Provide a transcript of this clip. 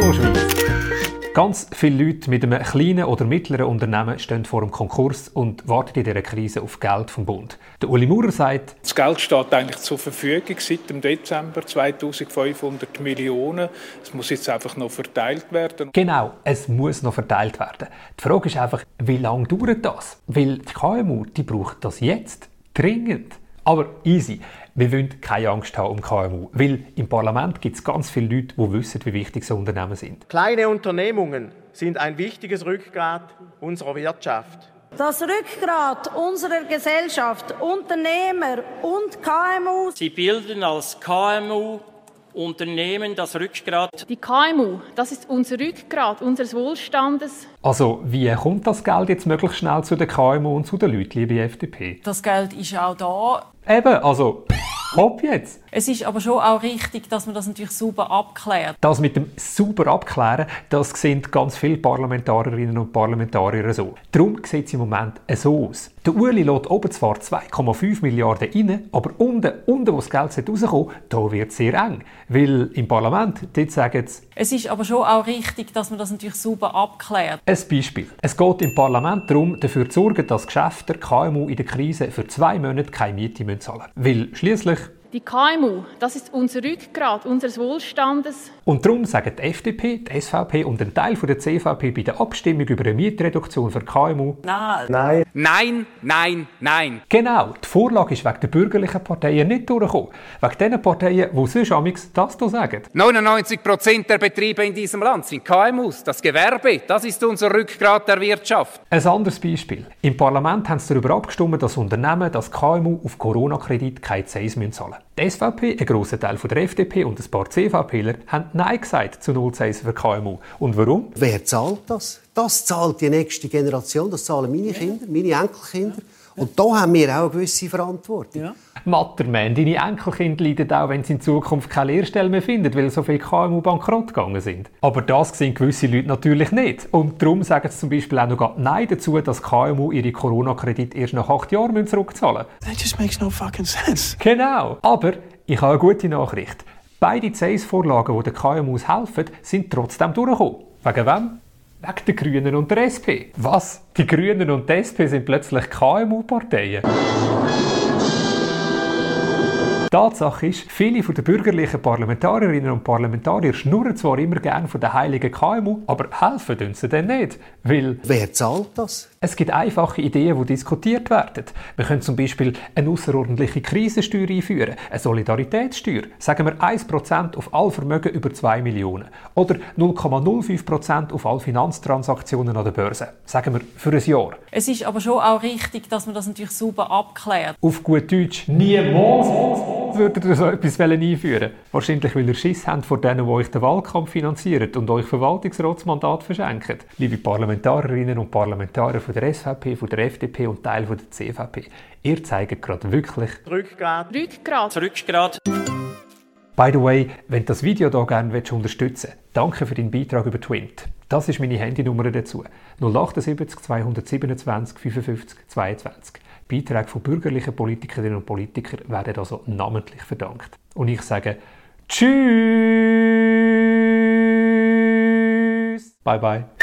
Hallo Schweiz! Ganz viele Leute mit einem kleinen oder mittleren Unternehmen stehen vor dem Konkurs und warten in dieser Krise auf Geld vom Bund. Der Uli Maurer sagt, das Geld steht eigentlich zur Verfügung seit dem Dezember 2500 Millionen. Es muss jetzt einfach noch verteilt werden. Genau, es muss noch verteilt werden. Die Frage ist einfach, wie lange dauert das? Weil die KMU, die braucht das jetzt dringend. Aber easy. Wir wollen keine Angst haben um KMU, weil im Parlament gibt es ganz viele Leute, die wissen, wie wichtig so Unternehmen sind. Kleine Unternehmungen sind ein wichtiges Rückgrat unserer Wirtschaft. Das Rückgrat unserer Gesellschaft, Unternehmer und KMU. Sie bilden als KMU Unternehmen das Rückgrat. Die KMU, das ist unser Rückgrat unseres Wohlstandes. Also, wie kommt das Geld jetzt möglichst schnell zu den KMU und zu den Leuten, liebe FDP? Das Geld ist auch da. Eben, also, hopp jetzt. Es ist aber schon auch richtig, dass man das natürlich super abklärt. Das mit dem super abklären, das sehen ganz viele Parlamentarierinnen und Parlamentarier so. Darum sieht es im Moment so aus. Der Uli lädt oben zwar 2,5 Milliarden rein, aber unten, unten wo das Geld rauskommt, da wird es sehr eng. Weil im Parlament, dort sagen sie... Es ist aber schon auch richtig, dass man das natürlich super abklärt. Ein Beispiel. Es geht im Parlament darum, dafür zu sorgen, dass Geschäfte KMU in der Krise für zwei Monate keine Miete zahlen müssen. Weil schließlich die KMU, das ist unser Rückgrat unseres Wohlstandes. Und darum sagen die FDP, die SVP und ein Teil der CVP bei der Abstimmung über eine Mietreduktion für KMU Nein. Nein. Nein, nein, nein. Genau, die Vorlage ist wegen der bürgerlichen Parteien nicht durchgekommen. Wegen den Parteien, die sonst amigs das hier sagen. 99% der Betriebe in diesem Land sind KMUs. Das Gewerbe, das ist unser Rückgrat der Wirtschaft. Ein anderes Beispiel. Im Parlament haben sie darüber abgestimmt, dass Unternehmen das KMU auf Corona-Kredit keine Zins zahlen müssen. Die SVP, ein grosser Teil der FDP und ein paar CVPler haben Nein gesagt zu 0,1 für KMU. Und warum? Wer zahlt das? Das zahlt die nächste Generation, das zahlen meine Kinder, meine Enkelkinder. Und da haben wir auch eine gewisse Verantwortung. Ja. Matterman, deine Enkelkinder leiden auch, wenn sie in Zukunft keine Lehrstelle mehr finden, weil so viele KMU bankrott gegangen sind. Aber das sehen gewisse Leute natürlich nicht. Und darum sagen sie zum Beispiel auch noch Nein dazu, dass KMU ihre Corona-Kredite erst nach acht Jahren zurückzahlen müssen. That just makes no fucking sense. Genau. Aber ich habe eine gute Nachricht. Beide CS-Vorlagen, die den KMUs helfen, sind trotzdem durchgekommen. Wegen wem? Wegen der Grünen und der SP. Was? Die Grünen und die SP sind plötzlich KMU-Parteien? Tatsache ist, viele von den bürgerlichen Parlamentarierinnen und Parlamentarier schnurren zwar immer gerne von den heiligen KMU, aber helfen tun sie denn nicht. Weil Wer zahlt das? Es gibt einfache Ideen, die diskutiert werden. Wir können zum Beispiel eine außerordentliche Krisensteuer einführen, eine Solidaritätssteuer. Sagen wir 1% auf all Vermögen über 2 Millionen. Oder 0,05% auf all Finanztransaktionen an der Börse. Sagen wir für ein Jahr. Es ist aber schon auch richtig, dass man das natürlich super abklärt. Auf gut Deutsch, niemals würdet ihr so etwas einführen Wahrscheinlich, weil ihr Schiss habt vor denen, die euch den Wahlkampf finanzieren und euch Verwaltungsratsmandat verschenken. Liebe Parlamentarierinnen und Parlamentarier von der SVP, von der FDP und Teil von der CVP, ihr zeigt gerade wirklich Rückgrat. Rückgrat. Rückgrat. By the way, wenn du das Video hier gerne unterstützen willst, danke für deinen Beitrag über Twint. Das ist meine Handynummer dazu. 078 227 55 22. Beiträge von bürgerlichen Politikerinnen und Politikern werden also namentlich verdankt. Und ich sage Tschüss! Bye bye.